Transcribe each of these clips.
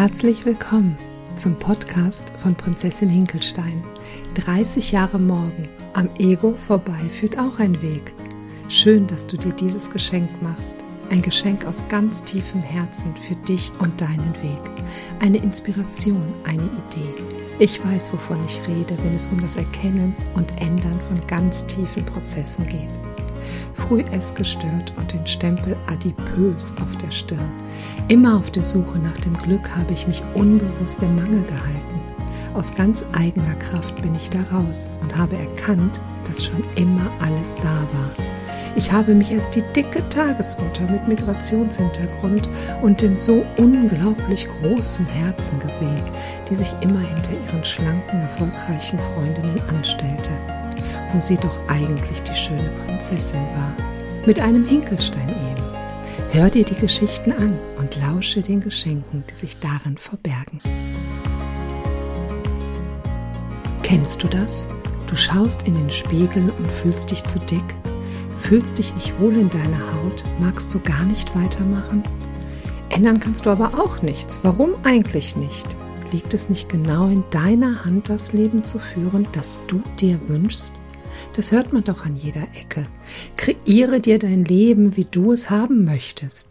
Herzlich willkommen zum Podcast von Prinzessin Hinkelstein. 30 Jahre morgen. Am Ego vorbei führt auch ein Weg. Schön, dass du dir dieses Geschenk machst. Ein Geschenk aus ganz tiefem Herzen für dich und deinen Weg. Eine Inspiration, eine Idee. Ich weiß, wovon ich rede, wenn es um das Erkennen und Ändern von ganz tiefen Prozessen geht. Früh essgestört und den Stempel adipös auf der Stirn. Immer auf der Suche nach dem Glück habe ich mich unbewusst im Mangel gehalten. Aus ganz eigener Kraft bin ich da raus und habe erkannt, dass schon immer alles da war. Ich habe mich als die dicke Tagesmutter mit Migrationshintergrund und dem so unglaublich großen Herzen gesehen, die sich immer hinter ihren schlanken, erfolgreichen Freundinnen anstellte wo sie doch eigentlich die schöne Prinzessin war. Mit einem Hinkelstein eben. Hör dir die Geschichten an und lausche den Geschenken, die sich darin verbergen. Kennst du das? Du schaust in den Spiegel und fühlst dich zu dick, fühlst dich nicht wohl in deiner Haut, magst du gar nicht weitermachen? Ändern kannst du aber auch nichts. Warum eigentlich nicht? Liegt es nicht genau in deiner Hand, das Leben zu führen, das du dir wünschst? Das hört man doch an jeder Ecke. Kreiere dir dein Leben, wie du es haben möchtest.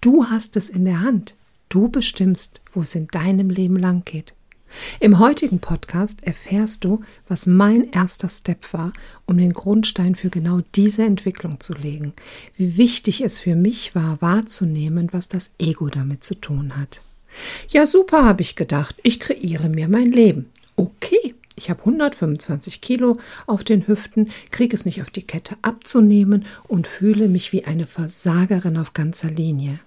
Du hast es in der Hand. Du bestimmst, wo es in deinem Leben lang geht. Im heutigen Podcast erfährst du, was mein erster Step war, um den Grundstein für genau diese Entwicklung zu legen, wie wichtig es für mich war, wahrzunehmen, was das Ego damit zu tun hat. Ja, super, habe ich gedacht, ich kreiere mir mein Leben. Okay, ich habe 125 Kilo auf den Hüften, kriege es nicht auf die Kette abzunehmen und fühle mich wie eine Versagerin auf ganzer Linie.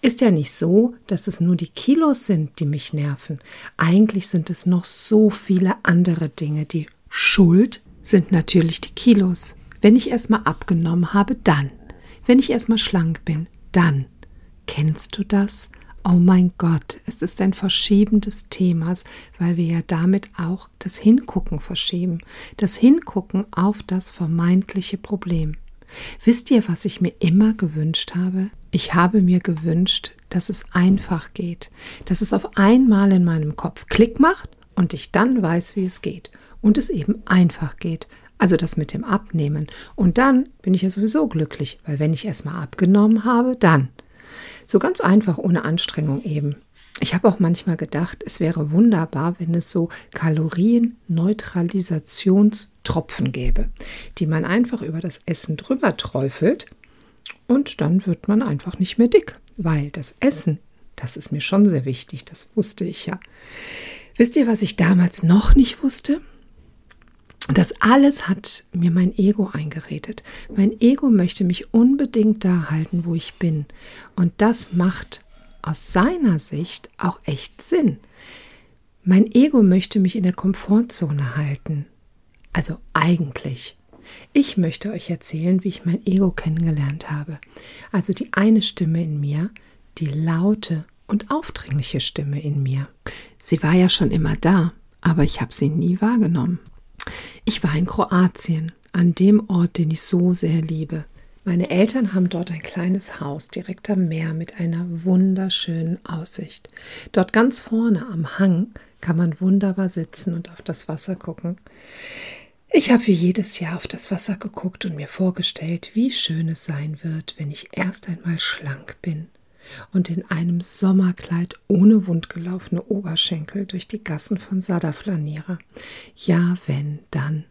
Ist ja nicht so, dass es nur die Kilos sind, die mich nerven. Eigentlich sind es noch so viele andere Dinge. Die Schuld sind natürlich die Kilos. Wenn ich erstmal abgenommen habe, dann. Wenn ich erstmal schlank bin, dann. Kennst du das? Oh mein Gott, es ist ein Verschieben des Themas, weil wir ja damit auch das Hingucken verschieben, das Hingucken auf das vermeintliche Problem. Wisst ihr, was ich mir immer gewünscht habe? Ich habe mir gewünscht, dass es einfach geht, dass es auf einmal in meinem Kopf Klick macht und ich dann weiß, wie es geht und es eben einfach geht. Also das mit dem Abnehmen. Und dann bin ich ja sowieso glücklich, weil wenn ich erstmal abgenommen habe, dann. So ganz einfach, ohne Anstrengung eben. Ich habe auch manchmal gedacht, es wäre wunderbar, wenn es so Kalorienneutralisationstropfen gäbe, die man einfach über das Essen drüber träufelt und dann wird man einfach nicht mehr dick, weil das Essen, das ist mir schon sehr wichtig, das wusste ich ja. Wisst ihr, was ich damals noch nicht wusste? Das alles hat mir mein Ego eingeredet. Mein Ego möchte mich unbedingt da halten, wo ich bin. Und das macht aus seiner Sicht auch echt Sinn. Mein Ego möchte mich in der Komfortzone halten. Also eigentlich. Ich möchte euch erzählen, wie ich mein Ego kennengelernt habe. Also die eine Stimme in mir, die laute und aufdringliche Stimme in mir. Sie war ja schon immer da, aber ich habe sie nie wahrgenommen. Ich war in Kroatien, an dem Ort, den ich so sehr liebe. Meine Eltern haben dort ein kleines Haus direkt am Meer mit einer wunderschönen Aussicht. Dort ganz vorne am Hang kann man wunderbar sitzen und auf das Wasser gucken. Ich habe wie jedes Jahr auf das Wasser geguckt und mir vorgestellt, wie schön es sein wird, wenn ich erst einmal schlank bin und in einem Sommerkleid ohne wundgelaufene Oberschenkel durch die Gassen von Sada flaniere. Ja, wenn, dann.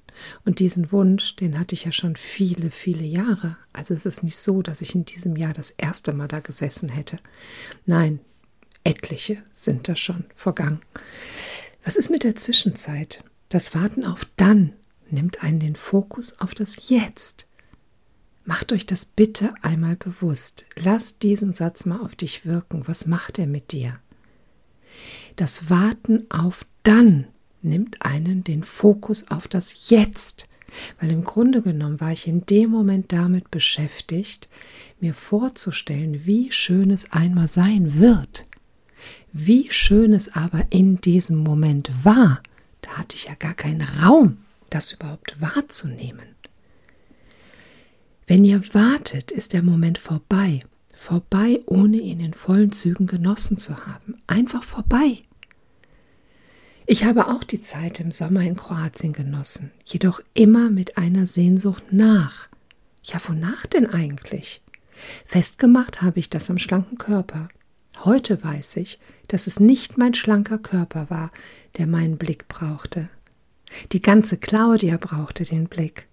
Und diesen Wunsch, den hatte ich ja schon viele, viele Jahre. Also es ist nicht so, dass ich in diesem Jahr das erste Mal da gesessen hätte. Nein, etliche sind da schon vergangen. Was ist mit der Zwischenzeit? Das Warten auf dann nimmt einen den Fokus auf das Jetzt. Macht euch das bitte einmal bewusst. Lasst diesen Satz mal auf dich wirken. Was macht er mit dir? Das Warten auf dann nimmt einen den Fokus auf das Jetzt. Weil im Grunde genommen war ich in dem Moment damit beschäftigt, mir vorzustellen, wie schön es einmal sein wird. Wie schön es aber in diesem Moment war. Da hatte ich ja gar keinen Raum, das überhaupt wahrzunehmen. Wenn ihr wartet, ist der Moment vorbei. vorbei, ohne ihn in vollen Zügen genossen zu haben. Einfach vorbei. Ich habe auch die Zeit im Sommer in Kroatien genossen, jedoch immer mit einer Sehnsucht nach. Ja, wonach denn eigentlich? Festgemacht habe ich das am schlanken Körper. Heute weiß ich, dass es nicht mein schlanker Körper war, der meinen Blick brauchte. Die ganze Claudia brauchte den Blick.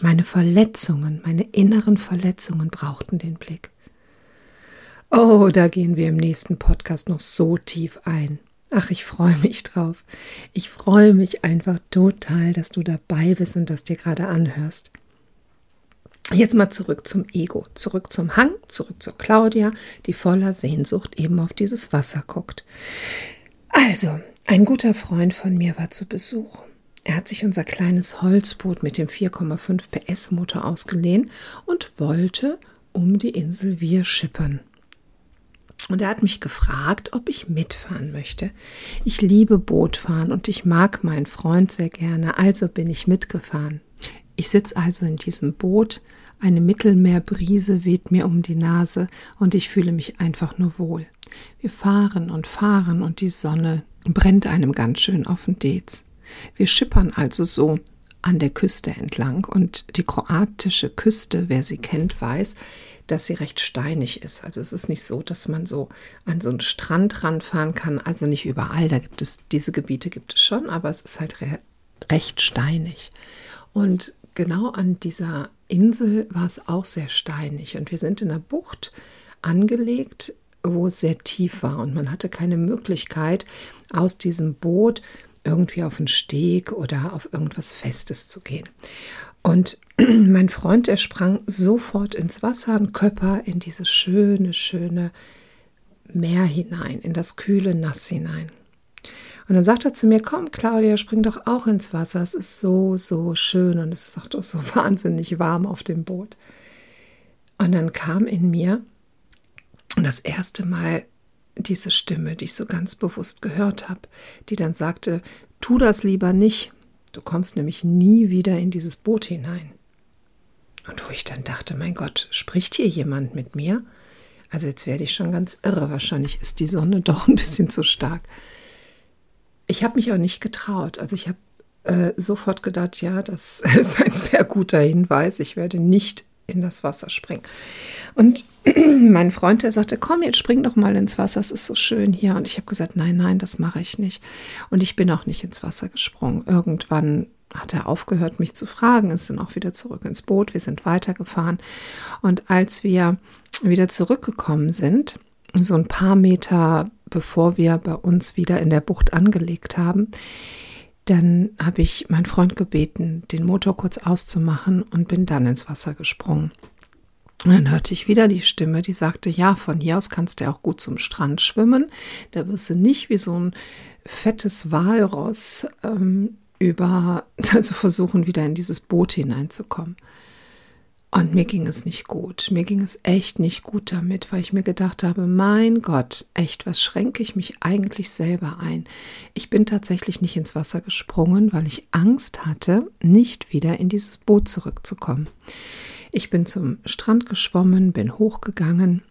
Meine Verletzungen, meine inneren Verletzungen brauchten den Blick. Oh, da gehen wir im nächsten Podcast noch so tief ein. Ach, ich freue mich drauf. Ich freue mich einfach total, dass du dabei bist und das dir gerade anhörst. Jetzt mal zurück zum Ego, zurück zum Hang, zurück zur Claudia, die voller Sehnsucht eben auf dieses Wasser guckt. Also, ein guter Freund von mir war zu Besuch. Er hat sich unser kleines Holzboot mit dem 4,5 PS Motor ausgeliehen und wollte um die Insel Wir schippern. Und er hat mich gefragt, ob ich mitfahren möchte. Ich liebe Bootfahren und ich mag meinen Freund sehr gerne, also bin ich mitgefahren. Ich sitze also in diesem Boot, eine Mittelmeerbrise weht mir um die Nase und ich fühle mich einfach nur wohl. Wir fahren und fahren und die Sonne brennt einem ganz schön auf den Dez. Wir schippern also so an der Küste entlang und die kroatische Küste, wer sie kennt, weiß, dass sie recht steinig ist. Also es ist nicht so, dass man so an so einen Strand ranfahren kann. Also nicht überall, da gibt es diese Gebiete gibt es schon, aber es ist halt re recht steinig. Und genau an dieser Insel war es auch sehr steinig und wir sind in einer Bucht angelegt, wo es sehr tief war und man hatte keine Möglichkeit aus diesem Boot irgendwie auf einen Steg oder auf irgendwas Festes zu gehen. Und mein Freund, der sprang sofort ins Wasser, ein Köpper in dieses schöne, schöne Meer hinein, in das kühle Nass hinein. Und dann sagt er zu mir, komm Claudia, spring doch auch ins Wasser. Es ist so, so schön und es ist doch so wahnsinnig warm auf dem Boot. Und dann kam in mir das erste Mal diese Stimme, die ich so ganz bewusst gehört habe, die dann sagte, tu das lieber nicht, du kommst nämlich nie wieder in dieses Boot hinein. Und wo ich dann dachte, mein Gott, spricht hier jemand mit mir? Also jetzt werde ich schon ganz irre, wahrscheinlich ist die Sonne doch ein bisschen zu stark. Ich habe mich auch nicht getraut. Also ich habe äh, sofort gedacht, ja, das ist ein sehr guter Hinweis. Ich werde nicht in das Wasser springen. Und mein Freund, der sagte, komm, jetzt spring doch mal ins Wasser, es ist so schön hier. Und ich habe gesagt, nein, nein, das mache ich nicht. Und ich bin auch nicht ins Wasser gesprungen. Irgendwann hat er aufgehört, mich zu fragen, ist dann auch wieder zurück ins Boot, wir sind weitergefahren. Und als wir wieder zurückgekommen sind, so ein paar Meter bevor wir bei uns wieder in der Bucht angelegt haben, dann habe ich meinen Freund gebeten, den Motor kurz auszumachen und bin dann ins Wasser gesprungen. Und dann hörte ich wieder die Stimme, die sagte, ja, von hier aus kannst du auch gut zum Strand schwimmen. Da wirst du nicht wie so ein fettes Walross ähm, über, also versuchen, wieder in dieses Boot hineinzukommen. Und mir ging es nicht gut. Mir ging es echt nicht gut damit, weil ich mir gedacht habe, mein Gott, echt, was schränke ich mich eigentlich selber ein? Ich bin tatsächlich nicht ins Wasser gesprungen, weil ich Angst hatte, nicht wieder in dieses Boot zurückzukommen. Ich bin zum Strand geschwommen, bin hochgegangen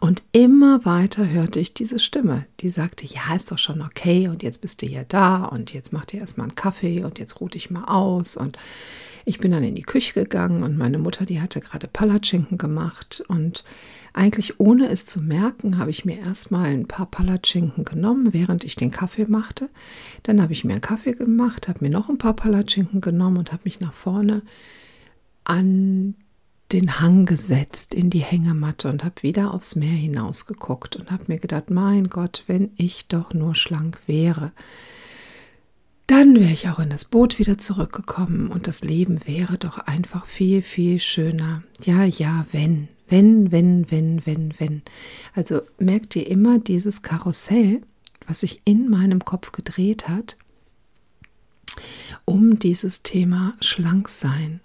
und immer weiter hörte ich diese Stimme, die sagte, ja, ist doch schon okay und jetzt bist du ja da und jetzt mach dir erstmal einen Kaffee und jetzt ruh dich mal aus und ich bin dann in die Küche gegangen und meine Mutter, die hatte gerade Palatschinken gemacht und eigentlich ohne es zu merken, habe ich mir erstmal ein paar Palatschinken genommen, während ich den Kaffee machte. Dann habe ich mir einen Kaffee gemacht, habe mir noch ein paar Palatschinken genommen und habe mich nach vorne an den Hang gesetzt in die Hängematte und habe wieder aufs Meer hinausgeguckt und habe mir gedacht, mein Gott, wenn ich doch nur schlank wäre dann wäre ich auch in das Boot wieder zurückgekommen und das Leben wäre doch einfach viel, viel schöner. Ja, ja, wenn, wenn, wenn, wenn, wenn, wenn. Also merkt ihr immer dieses Karussell, was sich in meinem Kopf gedreht hat, um dieses Thema schlank sein.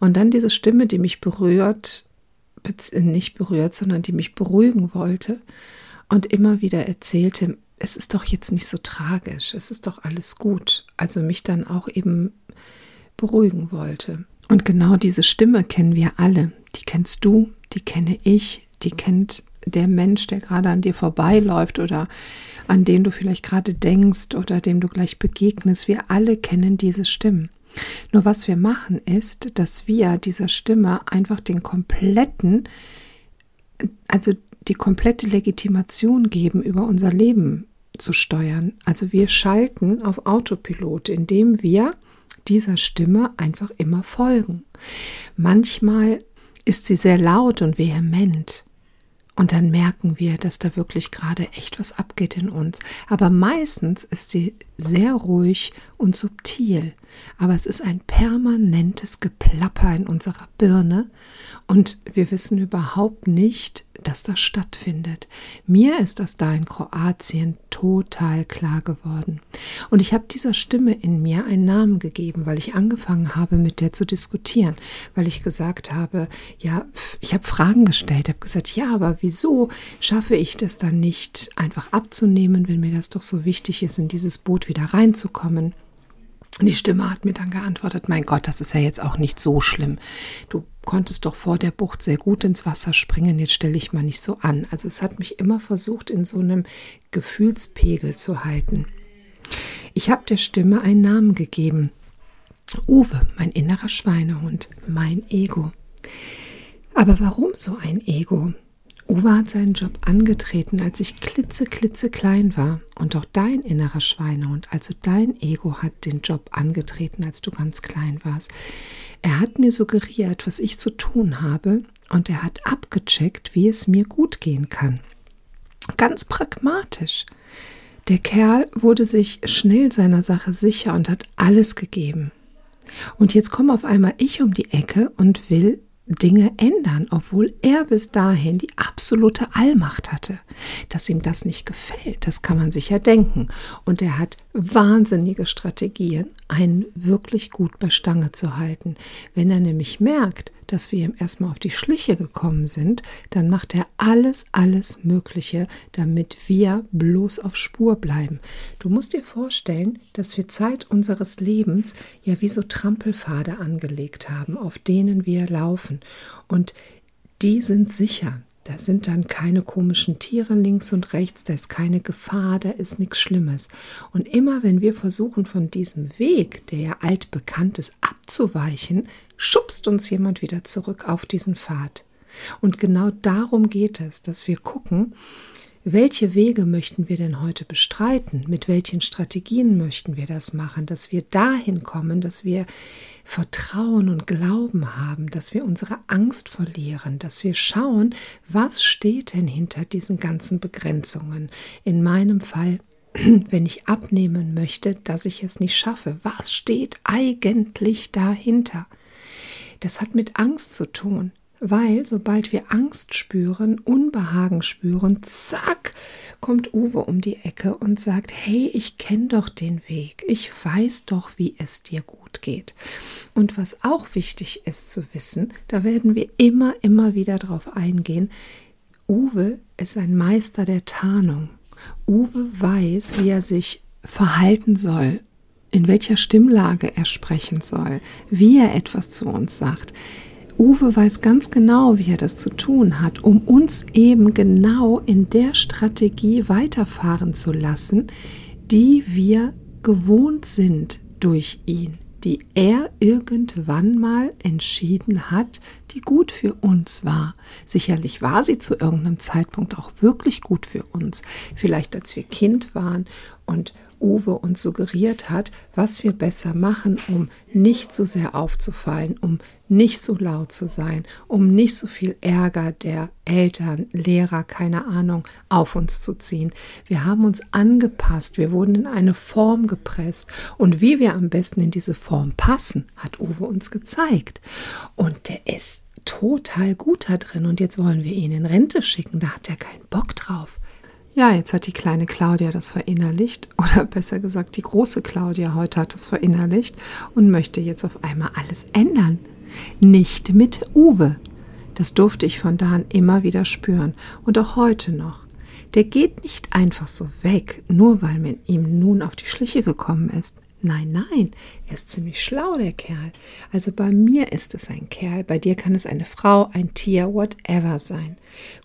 Und dann diese Stimme, die mich berührt, nicht berührt, sondern die mich beruhigen wollte und immer wieder erzählte, es ist doch jetzt nicht so tragisch, es ist doch alles gut. Also mich dann auch eben beruhigen wollte. Und genau diese Stimme kennen wir alle. Die kennst du, die kenne ich, die kennt der Mensch, der gerade an dir vorbeiläuft oder an den du vielleicht gerade denkst oder dem du gleich begegnest. Wir alle kennen diese Stimmen. Nur was wir machen ist, dass wir dieser Stimme einfach den kompletten, also die komplette Legitimation geben, über unser Leben zu steuern. Also wir schalten auf Autopilot, indem wir dieser Stimme einfach immer folgen. Manchmal ist sie sehr laut und vehement. Und dann merken wir, dass da wirklich gerade echt was abgeht in uns. Aber meistens ist sie sehr ruhig und subtil. Aber es ist ein permanentes Geplapper in unserer Birne und wir wissen überhaupt nicht, dass das stattfindet. Mir ist das da in Kroatien total klar geworden. Und ich habe dieser Stimme in mir einen Namen gegeben, weil ich angefangen habe, mit der zu diskutieren, weil ich gesagt habe, ja, ich habe Fragen gestellt, habe gesagt, ja, aber wieso schaffe ich das dann nicht einfach abzunehmen, wenn mir das doch so wichtig ist, in dieses Boot wieder reinzukommen? Und die Stimme hat mir dann geantwortet, mein Gott, das ist ja jetzt auch nicht so schlimm. Du konntest doch vor der Bucht sehr gut ins Wasser springen, jetzt stelle ich mal nicht so an. Also es hat mich immer versucht, in so einem Gefühlspegel zu halten. Ich habe der Stimme einen Namen gegeben. Uwe, mein innerer Schweinehund, mein Ego. Aber warum so ein Ego? Uwe hat seinen Job angetreten, als ich klitze, klitze klein war. Und auch dein innerer Schweinehund, also dein Ego, hat den Job angetreten, als du ganz klein warst. Er hat mir suggeriert, was ich zu tun habe, und er hat abgecheckt, wie es mir gut gehen kann. Ganz pragmatisch. Der Kerl wurde sich schnell seiner Sache sicher und hat alles gegeben. Und jetzt komme auf einmal ich um die Ecke und will Dinge ändern, obwohl er bis dahin die absolute Allmacht hatte. Dass ihm das nicht gefällt, das kann man sich ja denken. Und er hat wahnsinnige Strategien, einen wirklich gut bei Stange zu halten. Wenn er nämlich merkt, dass wir ihm erstmal auf die Schliche gekommen sind, dann macht er alles, alles Mögliche, damit wir bloß auf Spur bleiben. Du musst dir vorstellen, dass wir Zeit unseres Lebens ja wie so Trampelpfade angelegt haben, auf denen wir laufen. Und die sind sicher. Da sind dann keine komischen Tiere links und rechts, da ist keine Gefahr, da ist nichts Schlimmes. Und immer wenn wir versuchen, von diesem Weg, der ja altbekannt ist, abzuweichen, schubst uns jemand wieder zurück auf diesen Pfad. Und genau darum geht es, dass wir gucken, welche Wege möchten wir denn heute bestreiten? Mit welchen Strategien möchten wir das machen? Dass wir dahin kommen, dass wir Vertrauen und Glauben haben, dass wir unsere Angst verlieren, dass wir schauen, was steht denn hinter diesen ganzen Begrenzungen. In meinem Fall wenn ich abnehmen möchte, dass ich es nicht schaffe. Was steht eigentlich dahinter? Das hat mit Angst zu tun weil sobald wir Angst spüren, Unbehagen spüren, zack, kommt Uwe um die Ecke und sagt, hey, ich kenne doch den Weg, ich weiß doch, wie es dir gut geht. Und was auch wichtig ist zu wissen, da werden wir immer, immer wieder drauf eingehen, Uwe ist ein Meister der Tarnung. Uwe weiß, wie er sich verhalten soll, in welcher Stimmlage er sprechen soll, wie er etwas zu uns sagt. Uwe weiß ganz genau, wie er das zu tun hat, um uns eben genau in der Strategie weiterfahren zu lassen, die wir gewohnt sind durch ihn, die er irgendwann mal entschieden hat, die gut für uns war. Sicherlich war sie zu irgendeinem Zeitpunkt auch wirklich gut für uns. Vielleicht als wir Kind waren und Uwe uns suggeriert hat, was wir besser machen, um nicht so sehr aufzufallen, um nicht so laut zu sein, um nicht so viel Ärger der Eltern, Lehrer, keine Ahnung, auf uns zu ziehen. Wir haben uns angepasst, wir wurden in eine Form gepresst und wie wir am besten in diese Form passen, hat Uwe uns gezeigt. Und der ist total gut da drin und jetzt wollen wir ihn in Rente schicken, da hat er keinen Bock drauf. Ja, jetzt hat die kleine Claudia das verinnerlicht, oder besser gesagt, die große Claudia heute hat das verinnerlicht und möchte jetzt auf einmal alles ändern. Nicht mit Uwe. Das durfte ich von da an immer wieder spüren und auch heute noch. Der geht nicht einfach so weg, nur weil man ihm nun auf die Schliche gekommen ist. Nein, nein, er ist ziemlich schlau, der Kerl. Also bei mir ist es ein Kerl, bei dir kann es eine Frau, ein Tier, whatever sein.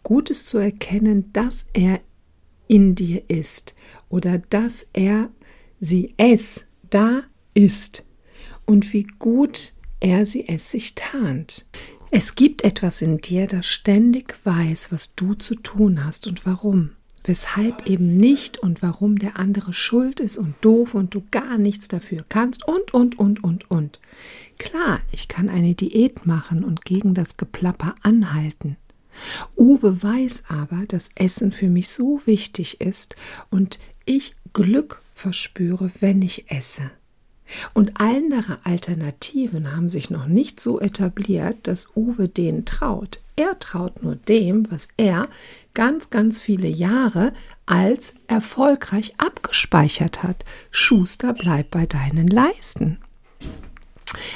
Gut ist zu erkennen, dass er in dir ist oder dass er, sie, es da ist und wie gut er sie es sich tarnt. Es gibt etwas in dir, das ständig weiß, was du zu tun hast und warum weshalb eben nicht und warum der andere schuld ist und doof und du gar nichts dafür kannst und, und, und, und, und. Klar, ich kann eine Diät machen und gegen das Geplapper anhalten. Uwe weiß aber, dass Essen für mich so wichtig ist und ich Glück verspüre, wenn ich esse. Und andere Alternativen haben sich noch nicht so etabliert, dass Uwe denen traut. Er traut nur dem, was er ganz, ganz viele Jahre als erfolgreich abgespeichert hat. Schuster, bleib bei deinen Leisten.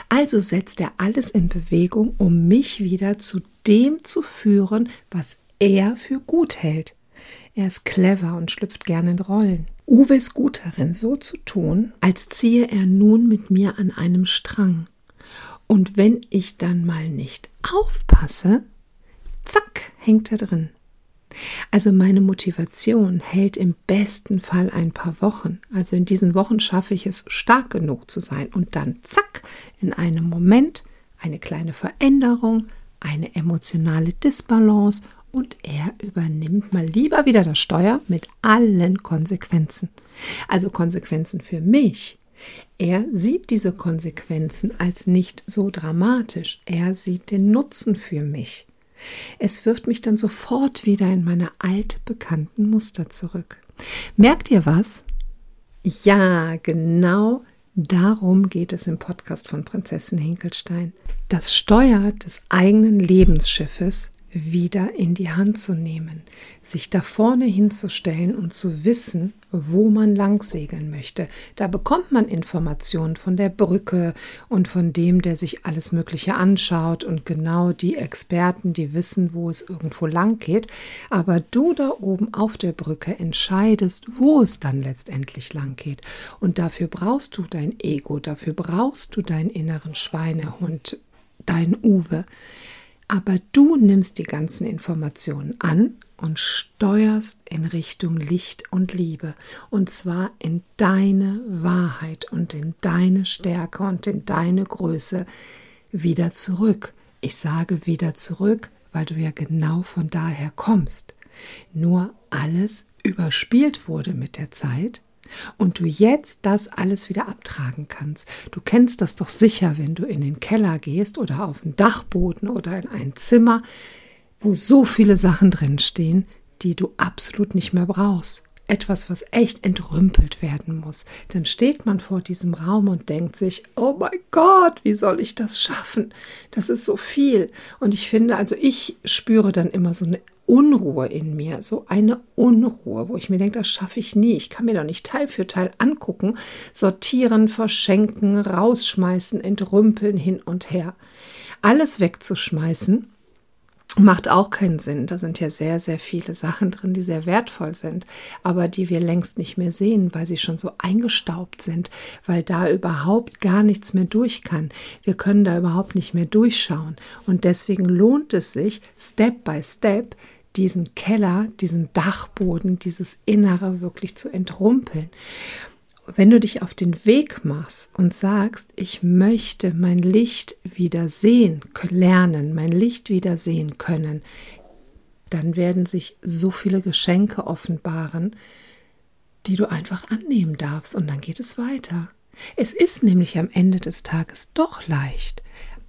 Also setzt er alles in Bewegung, um mich wieder zu dem zu führen, was er für gut hält. Er ist clever und schlüpft gerne in Rollen. Uwe ist gut darin, so zu tun, als ziehe er nun mit mir an einem Strang. Und wenn ich dann mal nicht aufpasse, zack, hängt er drin. Also meine Motivation hält im besten Fall ein paar Wochen. Also in diesen Wochen schaffe ich es, stark genug zu sein. Und dann, zack, in einem Moment eine kleine Veränderung, eine emotionale Disbalance und er übernimmt mal lieber wieder das Steuer mit allen Konsequenzen. Also Konsequenzen für mich. Er sieht diese Konsequenzen als nicht so dramatisch. Er sieht den Nutzen für mich. Es wirft mich dann sofort wieder in meine altbekannten Muster zurück. Merkt ihr was? Ja, genau darum geht es im Podcast von Prinzessin Hinkelstein. Das Steuer des eigenen Lebensschiffes wieder in die Hand zu nehmen, sich da vorne hinzustellen und zu wissen, wo man lang segeln möchte. Da bekommt man Informationen von der Brücke und von dem, der sich alles Mögliche anschaut und genau die Experten, die wissen, wo es irgendwo lang geht. Aber du da oben auf der Brücke entscheidest, wo es dann letztendlich lang geht. Und dafür brauchst du dein Ego, dafür brauchst du deinen inneren Schweinehund, dein Uwe. Aber du nimmst die ganzen Informationen an und steuerst in Richtung Licht und Liebe. Und zwar in deine Wahrheit und in deine Stärke und in deine Größe wieder zurück. Ich sage wieder zurück, weil du ja genau von daher kommst. Nur alles überspielt wurde mit der Zeit und du jetzt das alles wieder abtragen kannst. Du kennst das doch sicher, wenn du in den Keller gehst oder auf den Dachboden oder in ein Zimmer, wo so viele Sachen drinstehen, die du absolut nicht mehr brauchst. Etwas, was echt entrümpelt werden muss. Dann steht man vor diesem Raum und denkt sich, oh mein Gott, wie soll ich das schaffen? Das ist so viel. Und ich finde, also ich spüre dann immer so eine Unruhe in mir, so eine Unruhe, wo ich mir denke, das schaffe ich nie. Ich kann mir doch nicht Teil für Teil angucken, sortieren, verschenken, rausschmeißen, entrümpeln hin und her. Alles wegzuschmeißen macht auch keinen Sinn. Da sind ja sehr, sehr viele Sachen drin, die sehr wertvoll sind, aber die wir längst nicht mehr sehen, weil sie schon so eingestaubt sind, weil da überhaupt gar nichts mehr durch kann. Wir können da überhaupt nicht mehr durchschauen. Und deswegen lohnt es sich, Step by Step, diesen Keller, diesen Dachboden, dieses Innere wirklich zu entrumpeln. Wenn du dich auf den Weg machst und sagst, ich möchte mein Licht wieder sehen, lernen, mein Licht wieder sehen können, dann werden sich so viele Geschenke offenbaren, die du einfach annehmen darfst und dann geht es weiter. Es ist nämlich am Ende des Tages doch leicht,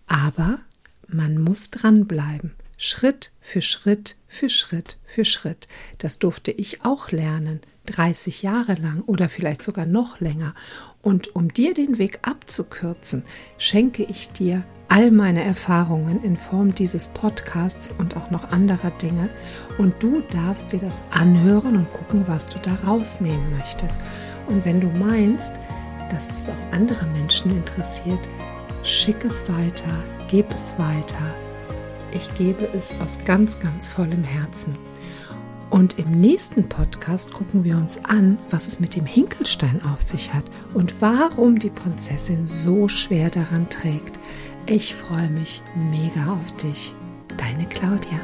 aber man muss dranbleiben. Schritt für Schritt für Schritt für Schritt. Das durfte ich auch lernen, 30 Jahre lang oder vielleicht sogar noch länger. Und um dir den Weg abzukürzen, schenke ich dir all meine Erfahrungen in Form dieses Podcasts und auch noch anderer Dinge. Und du darfst dir das anhören und gucken, was du da rausnehmen möchtest. Und wenn du meinst, dass es auch andere Menschen interessiert, schick es weiter, gib es weiter ich gebe es aus ganz, ganz vollem Herzen. Und im nächsten Podcast gucken wir uns an, was es mit dem Hinkelstein auf sich hat und warum die Prinzessin so schwer daran trägt. Ich freue mich mega auf dich. Deine Claudia.